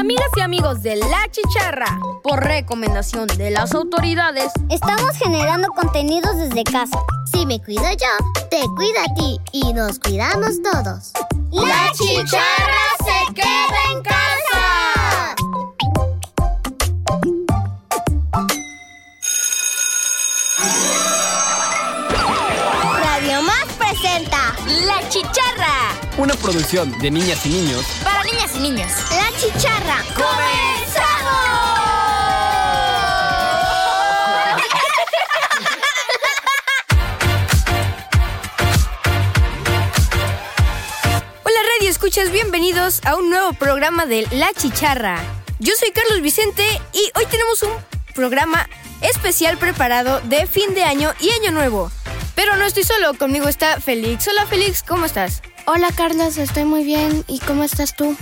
Amigas y amigos de La Chicharra, por recomendación de las autoridades, estamos generando contenidos desde casa. Si me cuido yo, te cuida a ti y nos cuidamos todos. La Chicharra se queda en casa. Radio Más presenta La Chicharra. Una producción de niñas y niños. Para niñas y niños. Chicharra. ¡Comenzamos! Hola Radio Escuchas, bienvenidos a un nuevo programa de La Chicharra. Yo soy Carlos Vicente y hoy tenemos un programa especial preparado de fin de año y año nuevo. Pero no estoy solo, conmigo está Félix. Hola Félix, ¿cómo estás? Hola Carlos, estoy muy bien. ¿Y cómo estás tú?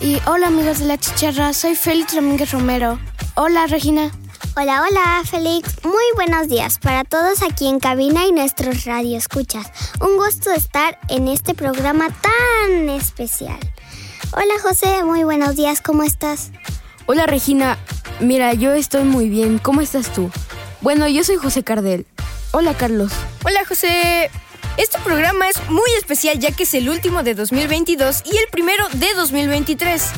Y hola amigos de la chicharra, soy Félix Domínguez Romero. Hola Regina. Hola, hola, Félix. Muy buenos días para todos aquí en cabina y nuestros radioescuchas. Un gusto estar en este programa tan especial. Hola, José. Muy buenos días. ¿Cómo estás? Hola Regina, mira, yo estoy muy bien. ¿Cómo estás tú? Bueno, yo soy José Cardel. Hola Carlos. Hola José. Este programa es muy especial ya que es el último de 2022 y el primero de 2023.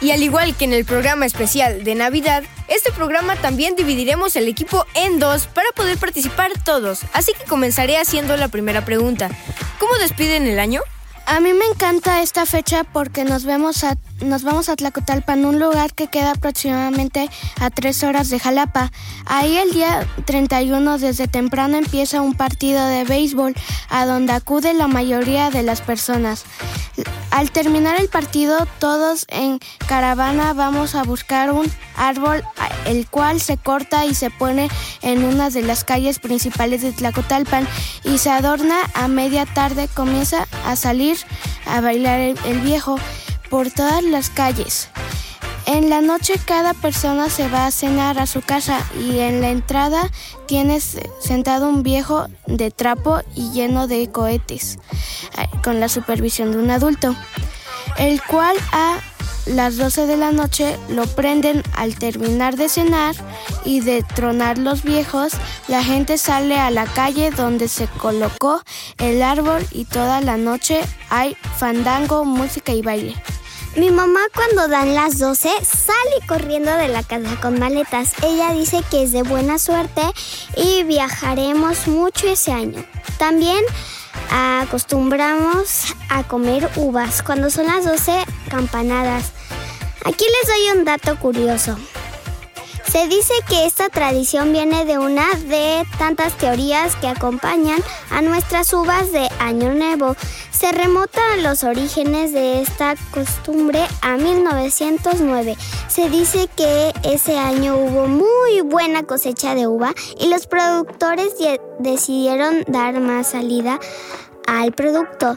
Y al igual que en el programa especial de Navidad, este programa también dividiremos el equipo en dos para poder participar todos. Así que comenzaré haciendo la primera pregunta. ¿Cómo despiden el año? A mí me encanta esta fecha porque nos vemos a, nos vamos a Tlacotalpan, un lugar que queda aproximadamente a tres horas de Jalapa. Ahí el día 31 desde temprano empieza un partido de béisbol a donde acude la mayoría de las personas. Al terminar el partido, todos en caravana vamos a buscar un árbol el cual se corta y se pone en una de las calles principales de Tlacotalpan y se adorna a media tarde comienza a salir a bailar el, el viejo por todas las calles. En la noche cada persona se va a cenar a su casa y en la entrada tienes sentado un viejo de trapo y lleno de cohetes con la supervisión de un adulto, el cual a las 12 de la noche lo prenden al terminar de cenar y de tronar los viejos, la gente sale a la calle donde se colocó el árbol y toda la noche hay fandango, música y baile. Mi mamá cuando dan las 12 sale corriendo de la casa con maletas. Ella dice que es de buena suerte y viajaremos mucho ese año. También acostumbramos a comer uvas cuando son las 12 campanadas. Aquí les doy un dato curioso. Se dice que esta tradición viene de una de tantas teorías que acompañan a nuestras uvas de Año Nuevo. Se remota los orígenes de esta costumbre a 1909. Se dice que ese año hubo muy buena cosecha de uva y los productores decidieron dar más salida al producto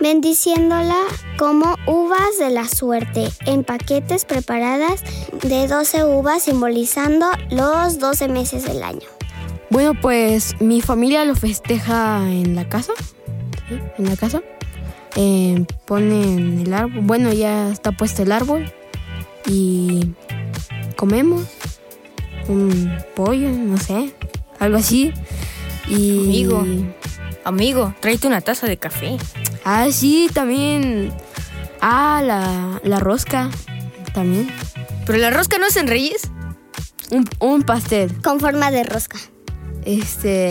bendiciéndola como uvas de la suerte, en paquetes preparadas de 12 uvas simbolizando los 12 meses del año. Bueno, pues mi familia lo festeja en la casa, ¿sí? en la casa. Eh, ponen el árbol, bueno, ya está puesto el árbol y comemos un pollo, no sé, algo así. Y Amigo. Amigo, tráete una taza de café. Ah, sí, también. Ah, la, la rosca. También. ¿Pero la rosca no es en Reyes? Un, un pastel. Con forma de rosca. Este.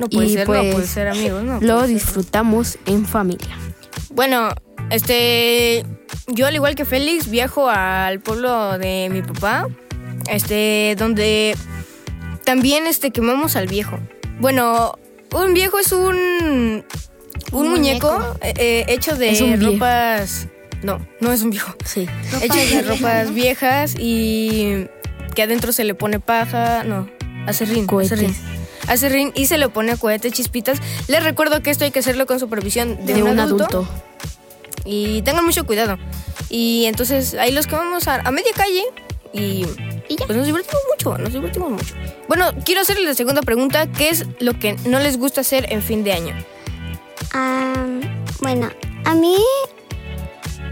No puede y ser, pues, no puede ser, amigos. No lo ser. disfrutamos en familia. Bueno, este. Yo, al igual que Félix, viajo al pueblo de mi papá. Este, donde también este, quemamos al viejo. Bueno, un viejo es un. Un, muñeco, eh, eh, hecho de Es un viejo. ropas. No, no es un viejo. Sí. hecho de ropas viejas y que adentro se le pone paja. No, acerrín. Cohetes. acerrín. Acerrín y se le pone cohetes, chispitas. Les recuerdo que esto hay que hacerlo con supervisión de, De un, un adulto. adulto. Y tengan mucho cuidado. Y entonces ahí los quemamos a, a media calle y, y ya. Pues nos divertimos mucho, nos divertimos mucho. Bueno, quiero hacerles la segunda pregunta. ¿Qué es lo que no les gusta hacer en fin de año? Ah, bueno, a mí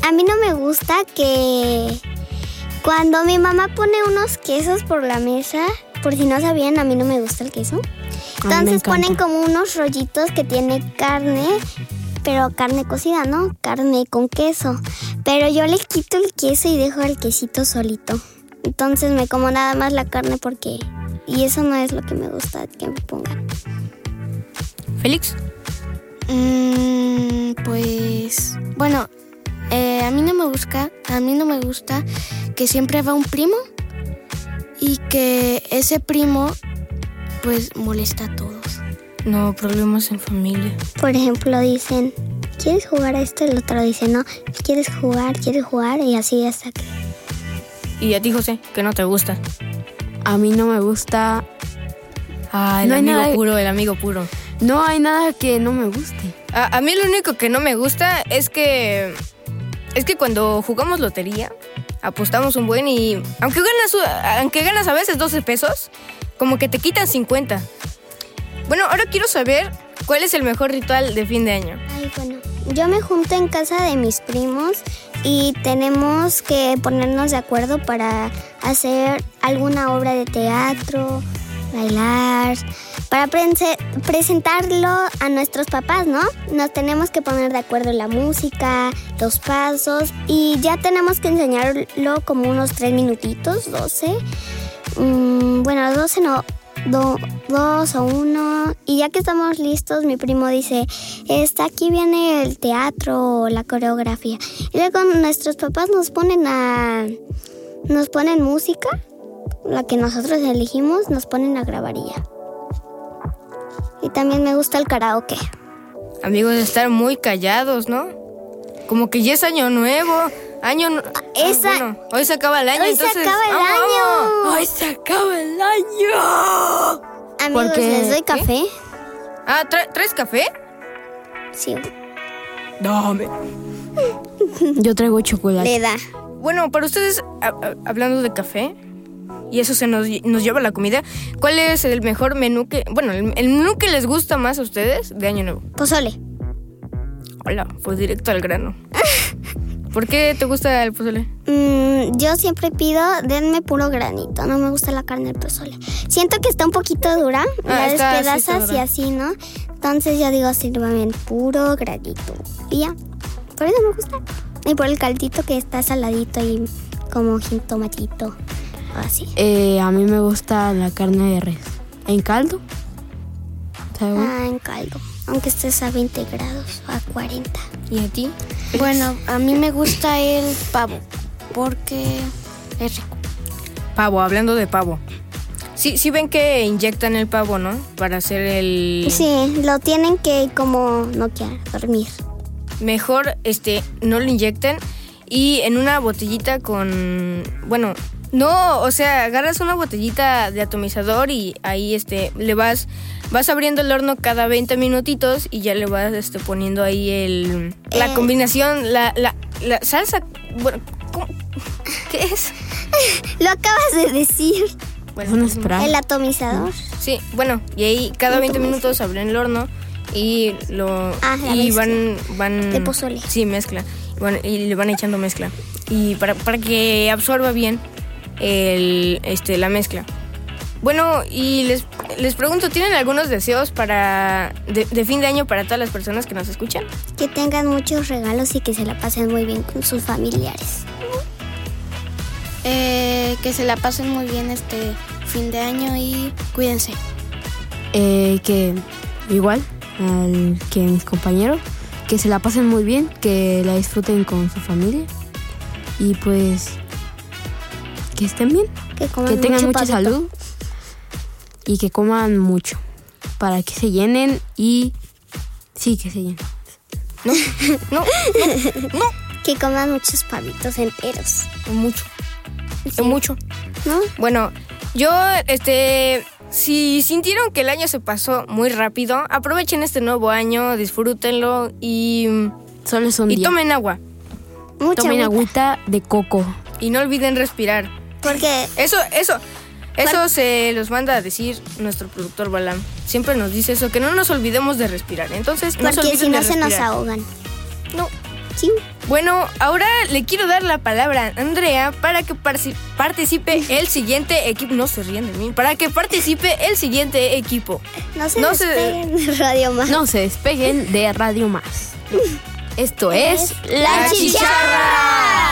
a mí no me gusta que cuando mi mamá pone unos quesos por la mesa, por si no sabían, a mí no me gusta el queso. Entonces ponen como unos rollitos que tiene carne, pero carne cocida, ¿no? Carne con queso. Pero yo le quito el queso y dejo el quesito solito. Entonces me como nada más la carne porque... Y eso no es lo que me gusta que me pongan. Félix. Mm, pues bueno, eh, a mí no me gusta, a mí no me gusta que siempre va un primo y que ese primo pues molesta a todos. No, problemas en familia. Por ejemplo, dicen, ¿quieres jugar a esto? El otro dice, no, ¿quieres jugar? ¿Quieres jugar? Y así hasta que... Y a ti, José, que no te gusta. A mí no me gusta. Ah, el No hay amigo nada- puro, el amigo puro. No hay nada que no me guste. A, a mí lo único que no me gusta es que es que cuando jugamos lotería apostamos un buen y aunque ganas aunque ganas a veces 12 pesos, como que te quitan 50. Bueno, ahora quiero saber cuál es el mejor ritual de fin de año. Yo me junto en casa de mis primos y tenemos que ponernos de acuerdo para hacer alguna obra de teatro, bailar, para prese- presentarlo a nuestros papás, ¿no? Nos tenemos que poner de acuerdo en la música, los pasos y ya tenemos que enseñarlo como unos tres minutitos, 12. Mm, bueno, 12 no, do- dos o uno. Y ya que estamos listos, mi primo dice, está aquí viene el teatro o la coreografía. Y luego nuestros papás nos ponen a... Nos ponen música, la que nosotros elegimos, nos ponen a grabar y. Y también me gusta el karaoke. Amigos, estar muy callados, ¿no? Como que ya es año nuevo. Año nu- Ah, esa- bueno, hoy se acaba el año, Hoy se entonces acaba el ¡vamos, año! vamos! Hoy se acaba el año. Amigos, Porque- ¿les doy ¿Qué? café? Ah, ¿tra- ¿traes café? Sí, Dame. Yo traigo chocolate. le da. Bueno, para ustedes, hablando de café, y eso se nos, nos lleva a la comida, ¿cuál es el mejor menú que, bueno, el, el menú que les gusta más a ustedes de Año Nuevo? Pozole. Hola, fue directo al grano. ¿Por qué te gusta el pozole? Mm, yo siempre pido, denme puro granito, no me gusta la carne del pozole. Siento que está un poquito dura, Ah, la está- sí despedazas y así, ¿no? Entonces yo digo, sírvame en puro granito. Y ya, por eso me gusta. Y por el caldito que está saladito y como tomatito, o así. Eh, a mí me gusta la carne de res. ¿En caldo? ¿Sabe? Ah, en caldo, aunque estés a 20 grados o a 40. ¿Y a ti? Bueno, a mí me gusta el pavo porque es rico. Pavo, hablando de pavo. Sí, sí ven que inyectan el pavo, ¿no? Para hacer el... Sí, lo tienen que como no quiera dormir. mejor este no lo inyecten y en una botellita con bueno no o sea agarras una botellita de atomizador y ahí este le vas vas abriendo el horno cada 20 minutitos y ya le vas este poniendo ahí el la Eh. combinación la, la, la salsa bueno ¿cómo? qué es Lo acabas de decir, bueno, pues, spray. el atomizador. Sí, bueno, y ahí cada 20 minutos abren el horno y lo Ah, y van van De pozole. Sí, mezcla. Y, van- y le van echando mezcla y para, para que absorba bien el este la mezcla. Bueno, y les, les pregunto, ¿tienen algunos deseos para de, de fin de año para todas las personas que nos escuchan? Que tengan muchos regalos y que se la pasen muy bien con sus familiares. Eh, que se la pasen muy bien este fin de año y cuídense. Eh, que igual al que mis compañeros, que se la pasen muy bien, que la disfruten con su familia y pues que estén bien, Que que tengan mucha salud y que coman mucho para que se llenen y sí que se llenen. No, no, no, Que coman muchos pavitos enteros. mucho, mucho. ¿No? Bueno, yo, este, si sintieron que el año se pasó muy rápido, aprovechen este nuevo año, disfrútenlo y, Solo es un y día. tomen agua. Mucha Tomen agüita. agüita de coco. Y no olviden respirar. Porque Eso, eso, eso se los manda a decir nuestro productor Balam. Siempre nos dice eso, que no nos olvidemos de respirar. Entonces, no se porque olviden si no se nos ahogan. No, Sí. Bueno, ahora le quiero dar la palabra a Andrea para que participe el siguiente equipo. No se ríen de mí. Para que participe el siguiente equipo. No se No se- despeguen de Radio Más. No se despeguen de Radio Más. Esto es La Chicharra.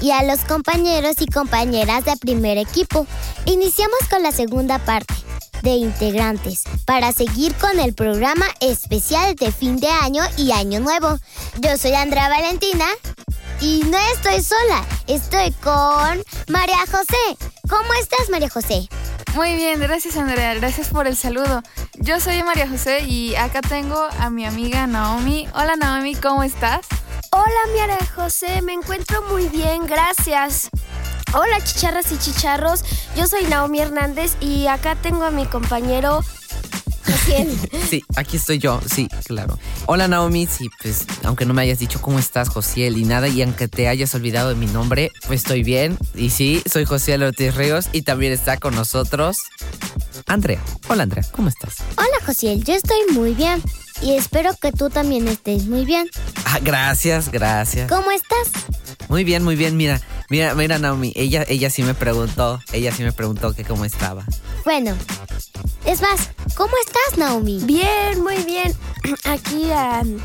Y a los compañeros y compañeras de primer equipo. Iniciamos con la segunda parte de integrantes para seguir con el programa especial de fin de año y año nuevo. Yo soy Andrea Valentina y no estoy sola, estoy con María José. ¿Cómo estás, María José? Muy bien, gracias Andrea, gracias por el saludo. Yo soy María José y acá tengo a mi amiga Naomi. Hola Naomi, ¿cómo estás? Hola, María José, me encuentro muy bien, gracias. Hola, chicharras y chicharros. Yo soy Naomi Hernández y acá tengo a mi compañero Josiel. Sí, aquí estoy yo, sí, claro. Hola Naomi, sí, pues aunque no me hayas dicho cómo estás, Josiel, y nada, y aunque te hayas olvidado de mi nombre, pues estoy bien. Y sí, soy Josiel Ortiz Ríos y también está con nosotros Andrea. Hola Andrea, ¿cómo estás? Hola, Josiel, yo estoy muy bien y espero que tú también estés muy bien. Ah, gracias, gracias. ¿Cómo estás? Muy bien, muy bien, mira, mira, mira Naomi, ella, ella sí me preguntó, ella sí me preguntó que cómo estaba. Bueno, es más, ¿cómo estás, Naomi? Bien, muy bien. Aquí am,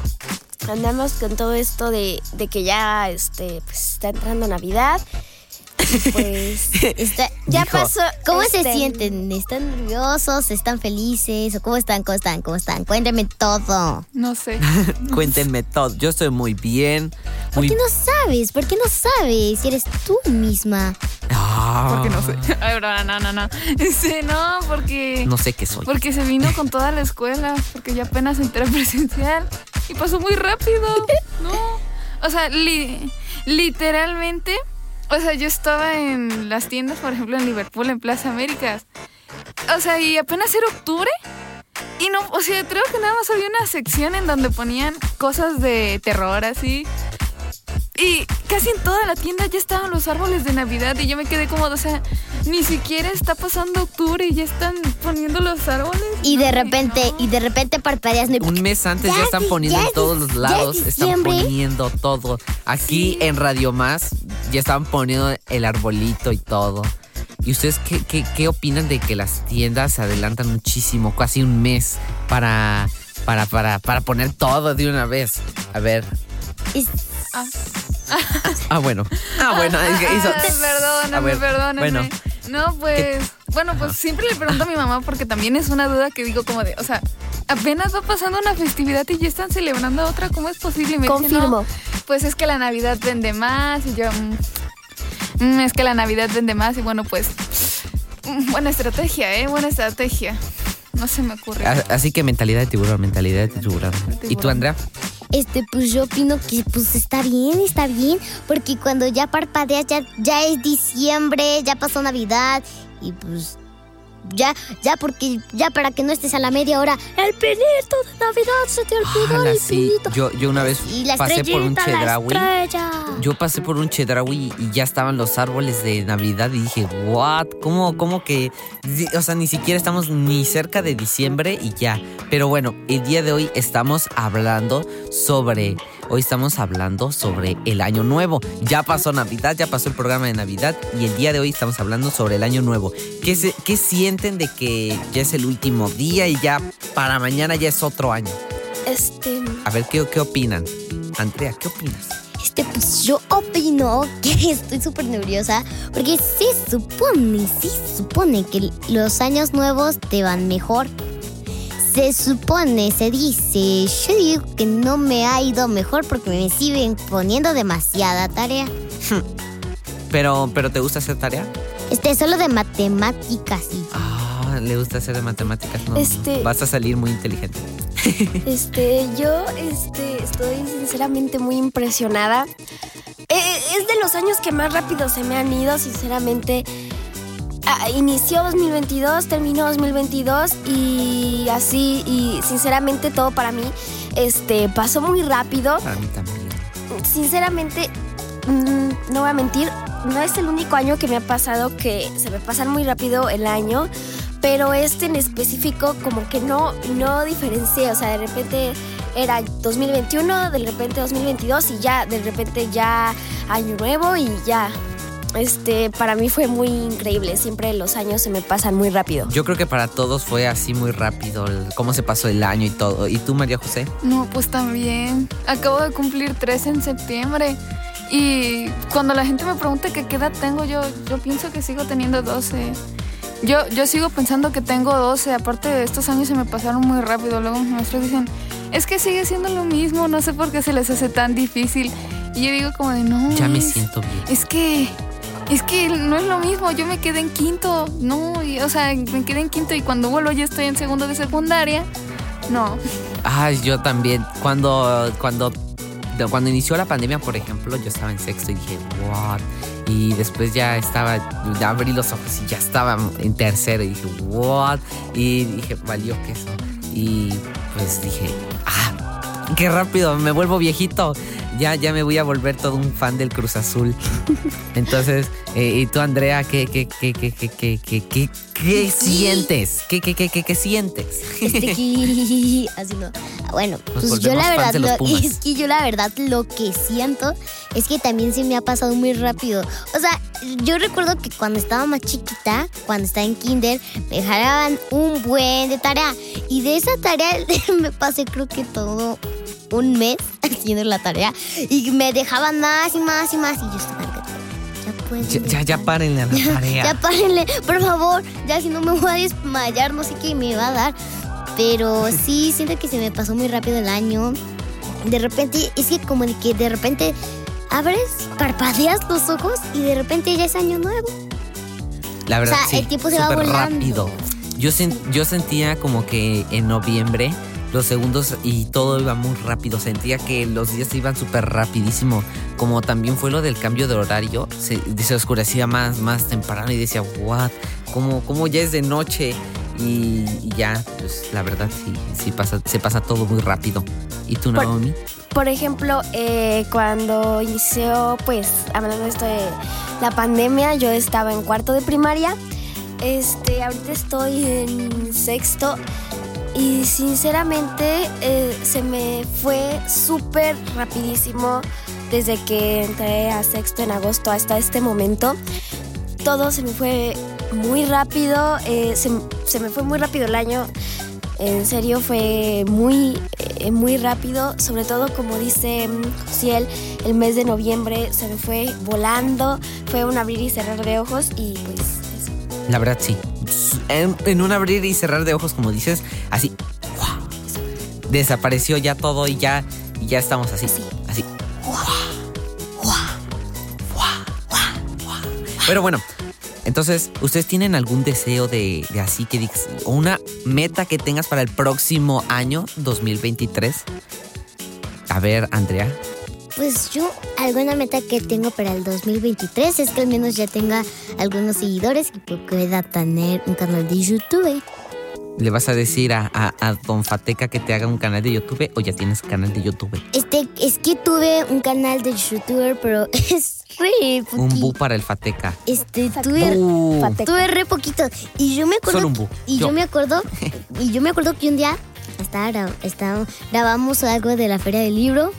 andamos con todo esto de, de que ya este, pues, está entrando Navidad. Pues Está- ya Dijo. pasó. ¿Cómo se este, sienten? ¿Están nerviosos? ¿Están felices? ¿O cómo están? ¿Cómo están? ¿Cómo están? Cuéntame todo. No sé. Cuéntenme todo, yo estoy muy bien. ¿Por Muy... qué no sabes? ¿Por qué no sabes? Si eres tú misma. Ah, Porque no sé. Ay, bro, no, no, no. Este, no, porque. No sé qué soy. Porque se vino con toda la escuela, porque ya apenas entré presencial y pasó muy rápido. No. O sea, li- literalmente, o sea, yo estaba en las tiendas, por ejemplo, en Liverpool, en Plaza Américas. O sea, y apenas era octubre. Y no, o sea, creo que nada más había una sección en donde ponían cosas de terror así. Y casi en toda la tienda ya estaban los árboles de Navidad y yo me quedé como, o sea, ni siquiera está pasando octubre y ya están poniendo los árboles. Y de repente, no. y de repente parpadeas. Un mes antes ya, Ya están es- poniendo ya en todos los lados, están poniendo todo. Aquí en Radio Más ya estaban poniendo el arbolito y todo. ¿Y ustedes qué, qué, qué opinan de que las tiendas se adelantan muchísimo, casi un mes, para, para, para, para poner todo de una vez? A ver. es- Ah, bueno. Ah, bueno. es que hizo- Ah, perdóname, A ver, perdóname. bueno. No, pues, bueno, pues siempre le pregunto a mi mamá porque también es una duda que digo como de, o sea, apenas va pasando una festividad y ya están celebrando otra, ¿cómo es posible? Me dice, Confirmo. "No, pues es que la Navidad vende más y yo, mm, mm, es que la Navidad vende más y bueno, pues, mm, buena estrategia, ¿eh? Buena estrategia. No se me ocurre. Así que mentalidad de tiburón, mentalidad de tiburón. ¿Y tú, Andrea? Este, pues yo opino que pues está bien, está bien, porque cuando ya parpadeas ya, ya es diciembre, ya pasó Navidad y pues ya, ya porque ya para que no estés a la media hora, el pinito de Navidad se te olvidó Ala, el sí. pinito. Yo, yo una vez y la pasé por un estrella. Yo pasé por un chedraui y ya estaban los árboles de Navidad y dije, ¿what? ¿Cómo, cómo que? O sea, ni siquiera estamos ni cerca de diciembre y ya. Pero bueno, el día de hoy estamos hablando sobre. Hoy estamos hablando sobre el año nuevo. Ya pasó Navidad, ya pasó el programa de Navidad y el día de hoy estamos hablando sobre el año nuevo. ¿Qué, se- qué sienten de que ya es el último día y ya para mañana ya es otro año? Este. A ver, ¿qué, qué opinan? Andrea, ¿qué opinas? Este, pues yo opino que estoy súper nerviosa porque se supone, se supone que los años nuevos te van mejor. Se supone, se dice, yo digo que no me ha ido mejor porque me siguen poniendo demasiada tarea. Pero, pero ¿te gusta hacer tarea? Este, solo de matemáticas y... Ah, le gusta hacer de matemáticas, no. Este- Vas a salir muy inteligente. Este, yo este, estoy sinceramente muy impresionada. Eh, es de los años que más rápido se me han ido, sinceramente. Ah, inició 2022, terminó 2022 y así, y sinceramente todo para mí este, pasó muy rápido. Para mí también. Sinceramente, mm, no voy a mentir, no es el único año que me ha pasado que se me pasa muy rápido el año, pero este en específico como que no, no diferencié, o sea, de repente era 2021, de repente 2022 y ya, de repente ya año nuevo y ya. Este, para mí fue muy increíble, siempre los años se me pasan muy rápido. Yo creo que para todos fue así muy rápido el- cómo se pasó el año y todo. ¿Y tú, María José? No, pues también. Acabo de cumplir tres en septiembre. Y cuando la gente me pregunta que qué edad tengo, yo, yo pienso que sigo teniendo 12. Yo, yo sigo pensando que tengo 12. Aparte de estos años se me pasaron muy rápido. Luego mis maestros dicen, es que sigue siendo lo mismo. No sé por qué se les hace tan difícil. Y yo digo como de, no. Ya me es- siento bien. Es que... Es que no es lo mismo, yo me quedé en quinto, no, o sea, me quedé en quinto y cuando vuelvo ya estoy en segundo de secundaria. No, Ay, yo también. Cuando, cuando, cuando inició la pandemia, por ejemplo, yo estaba en sexto y dije, what? Y después ya estaba, ya abrí los ojos y ya estaba en tercero y dije, what? Y dije, valió queso. Y pues dije, ah, qué rápido, me vuelvo viejito. Ya, ya me voy a volver todo un fan del Cruz Azul. Entonces, eh, ¿y tú, Andrea, qué, qué, qué, qué, qué, qué, qué, qué, qué sientes? ¿Qué, qué, qué, qué, qué sientes? Este que- así no. Bueno, Nos pues yo la verdad, lo- es que yo la verdad lo que siento es que también se me ha pasado muy rápido. O sea, yo recuerdo que cuando estaba más chiquita, cuando estaba en kinder, me dejaban un buen de tarea. Y de esa tarea me pasé creo que todo un mes haciendo la tarea. Y me dejaban más y más y más. Y yo estaba, ya Ya, ya, ya dejar". párenle a la tarea. Ya párenle, por favor. Ya si no me voy a desmayar, no sé qué me va a dar. Pero sí, siento que se me pasó muy rápido el año. De repente, es que como de que de repente abres, parpadeas los ojos y de repente ya es año nuevo. La verdad, O sea, sí, el tiempo se va volando. rápido. Yo, sen- yo sentía como que en noviembre los segundos y todo iba muy rápido. Sentía que los días iban súper rapidísimo. Como también fue lo del cambio de horario, se, se oscurecía más, más temprano y decía, what, ¿cómo, cómo ya es de noche? Y, y ya, pues la verdad sí, sí pasa, se pasa todo muy rápido. ¿Y tú, Por- Naomi? Por ejemplo, eh, cuando inició, pues, hablando de esto de la pandemia, yo estaba en cuarto de primaria. Este, ahorita estoy en sexto y sinceramente eh, se me fue súper rapidísimo desde que entré a sexto en agosto hasta este momento. Todo se me fue muy rápido, eh, se, se me fue muy rápido el año. En serio fue muy, eh, muy rápido, sobre todo como dice Josiel, el mes de noviembre se me fue volando, fue un abrir y cerrar de ojos y pues eso. La verdad sí. En, en un abrir y cerrar de ojos, como dices, así. Desapareció ya todo y ya, y ya estamos así. Así. Pero bueno, entonces, ¿ustedes tienen algún deseo de, de así que digas, o una meta que tengas para el próximo año, 2023? A ver, Andrea. Pues yo, alguna meta que tengo para el 2023 es que al menos ya tenga algunos seguidores y pueda tener un canal de YouTube. ¿Le vas a decir a, a, a Don Fateca que te haga un canal de YouTube o ya tienes canal de YouTube? Este, es que tuve un canal de youtuber, pero es re Un bu para el Fateca. Este, tuve, tuve re poquito. Y yo me acuerdo. Solo un bu. Y Yo. yo. me acuerdo. y yo me acuerdo que un día estaba- grabamos algo de la feria del libro.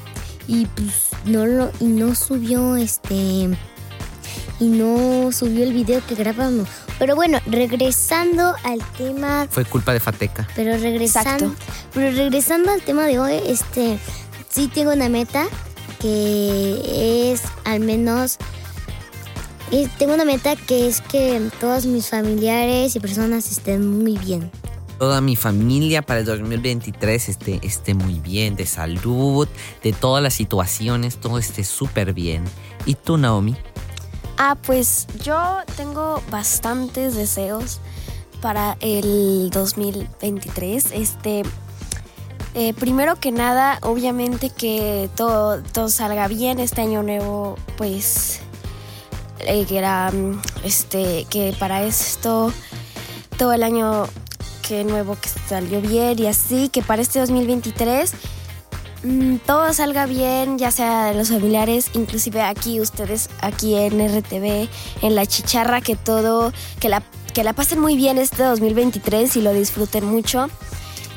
Y pues no lo, y no subió este. Y no subió el video que grabamos. Pero bueno, regresando al tema Fue culpa de Fateca. pero regresando, Exacto. pero regresando al tema de hoy, este, sí tengo una meta que es al menos, y tengo una meta que es que todos mis familiares y personas estén muy bien. Toda mi familia para el 2023 esté, esté muy bien, de salud, de todas las situaciones, todo esté súper bien. ¿Y tú, Naomi? Ah, pues yo tengo bastantes deseos para el 2023. Este, Eh, primero que nada, obviamente que todo, todo salga bien este año nuevo, pues eh, que era mm, este que para esto todo el año que nuevo que salió bien y así que para este 2023 mm, todo salga bien, ya sea de los familiares, inclusive aquí ustedes, aquí en RTV, en la chicharra, que todo, que la, que la pasen muy bien este 2023 y lo disfruten mucho.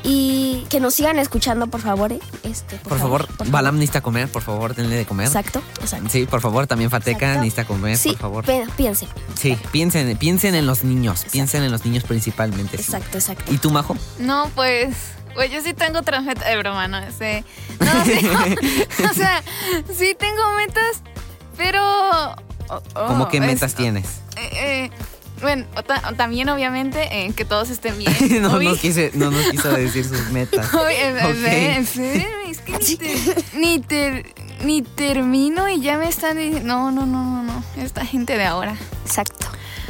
Y que nos sigan escuchando, por favor. ¿eh? Este, Por favor, Balam necesita comer, por favor, denle de comer. Exacto, exacto. Sí, por favor, también Fateca Exacto. necesita comer, Sí, por favor. piensen. Sí, piensen, piensen en los niños, piensen en los niños principalmente. sí. Exacto, exacto. ¿Y tú, Majo? No, pues, pues yo sí tengo otras metas de broma, ¿no? Este, no, sí, o sea, sí tengo metas, pero... oh, oh, ¿Cómo qué es- metas tienes? Bueno, también obviamente eh, que todos estén bien. no, nos quise, no nos quiso decir sus metas. Oye, eh, Ok. eh, es que ni, te- ni, ter- ni termino y ya me están diciendo, no, no, no, no, no, esta gente de ahora. Exacto.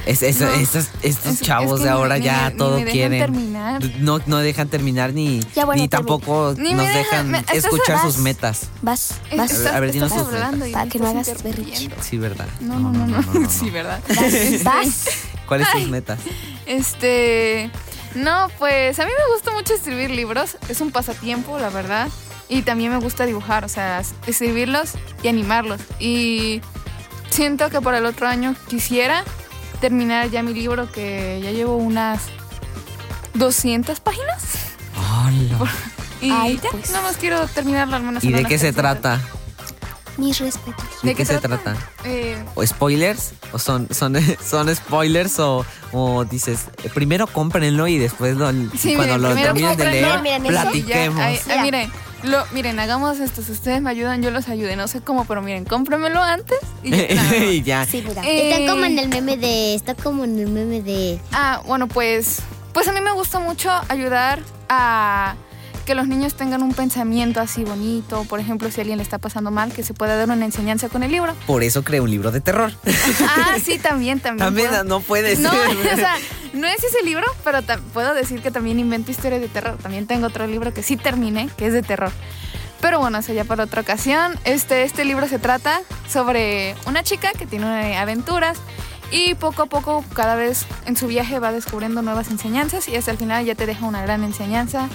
Es- es- No. estos estos Es- chavos es que de ahora ni ya me- ni todo me dejan quieren. terminar. No, no dejan terminar ni, Ya, bueno, ni tampoco me nos dejan- dejan me- escuchar vas. sus metas. Vas, Es- vas. estás- A ver, dinos tus hablando y Para que no hagas berrinche. Sí, ¿verdad? No, no, no, no, sí, ¿verdad? Vas. ¿Cuáles tus Ay. metas? Este, no, pues a mí me gusta mucho escribir libros, es un pasatiempo, la verdad, y también me gusta dibujar, o sea, escribirlos y animarlos. Y siento que para el otro año quisiera terminar ya mi libro, que ya llevo unas 200 páginas. Hola. Y Ay, ya, pues. nada más quiero terminarlo al menos. ¿Y de qué se 300. trata? Mis respetos. ¿De, qué, se trata? Eh, ¿O spoilers? ¿O son, son, son spoilers? O, o dices, eh, primero cómprenlo y después lo- Sí, cuando miren, lo terminen de leer, miren, platiquemos. Ya, ay, ay, Ya. miren, lo, miren, hagamos esto. Si ustedes me ayudan, yo los ayude. No sé cómo, pero miren, cómpramelo antes y ya. y ya. Sí, mira. Eh, Está como en el meme de. Está como en el meme de. Ah, bueno, pues, pues a mí me gusta mucho ayudar a que los niños tengan un pensamiento así bonito. Por ejemplo, si alguien le está pasando mal, que se pueda dar una enseñanza con el libro. Por eso creé un libro de terror. Ah, sí, también, también. También puedo- no puede No, ser. o sea, no es ese libro, pero puedo decir que también invento historias de terror. También tengo otro libro que sí terminé, que es de terror. Pero bueno, eso ya para otra ocasión. Este, este libro se trata sobre una chica que tiene aventuras y poco a poco, cada vez en su viaje va descubriendo nuevas enseñanzas y hasta el final ya te deja una gran enseñanza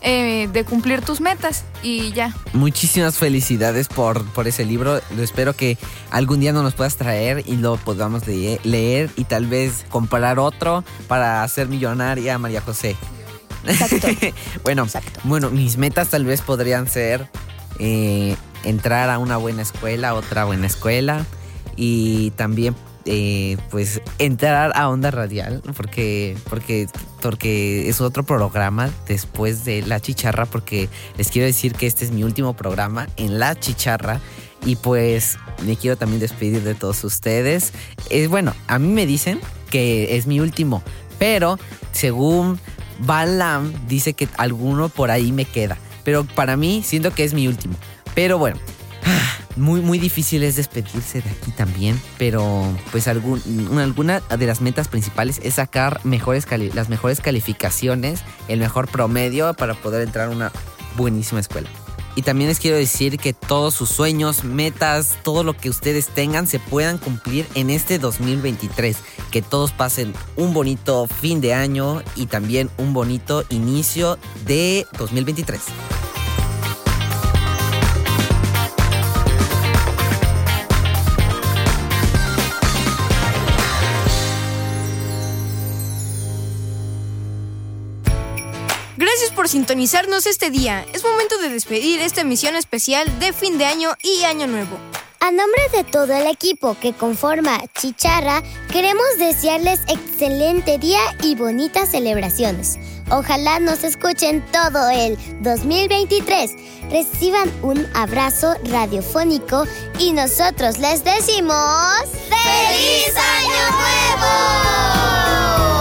eh, de cumplir tus metas y ya. Muchísimas felicidades por, por ese libro. Lo espero que algún día nos los puedas traer y lo podamos lee- leer y tal vez comprar otro para hacer millonaria a María José. Exacto. bueno, Exacto. bueno, mis metas tal vez podrían ser eh, entrar a una buena escuela, otra buena escuela y también eh, pues entrar a Onda Radial porque, porque, porque es otro programa después de La Chicharra porque les quiero decir que este es mi último programa en La Chicharra y pues me quiero también despedir de todos ustedes. Es bueno, a mí me dicen que es mi último, pero según Balam dice que alguno por ahí me queda. Pero para mí siento que es mi último. Pero bueno, muy, muy difícil es despedirse de aquí también. Pero pues algún, una- alguna de las metas principales es sacar mejores las mejores calificaciones, el mejor promedio para poder entrar a una buenísima escuela. Y también les quiero decir que todos sus sueños, metas, todo lo que ustedes tengan se puedan cumplir en este 2023. Que todos pasen un bonito fin de año y también un bonito inicio de 2023. Por sintonizarnos este día. Es momento de despedir esta emisión especial de fin de año y año nuevo. A nombre de todo el equipo que conforma Chicharra, queremos desearles excelente día y bonitas celebraciones. Ojalá nos escuchen todo el 2023. Reciban un abrazo radiofónico y nosotros les decimos ¡Feliz Año Nuevo!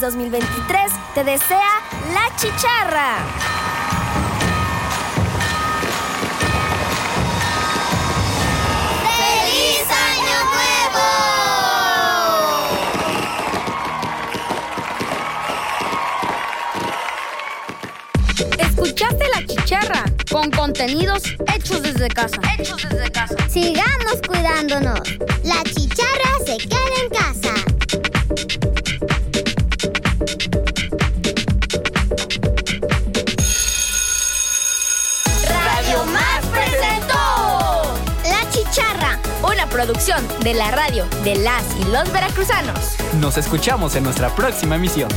2023 te desea la chicharra. ¡Feliz Año Nuevo! ¿Escuchaste la chicharra? Con contenidos hechos desde casa. Hechos desde casa. Sigamos cuidándonos. La chicharra se queda en casa. Producción de la radio de las y los veracruzanos. Nos escuchamos en nuestra próxima emisión.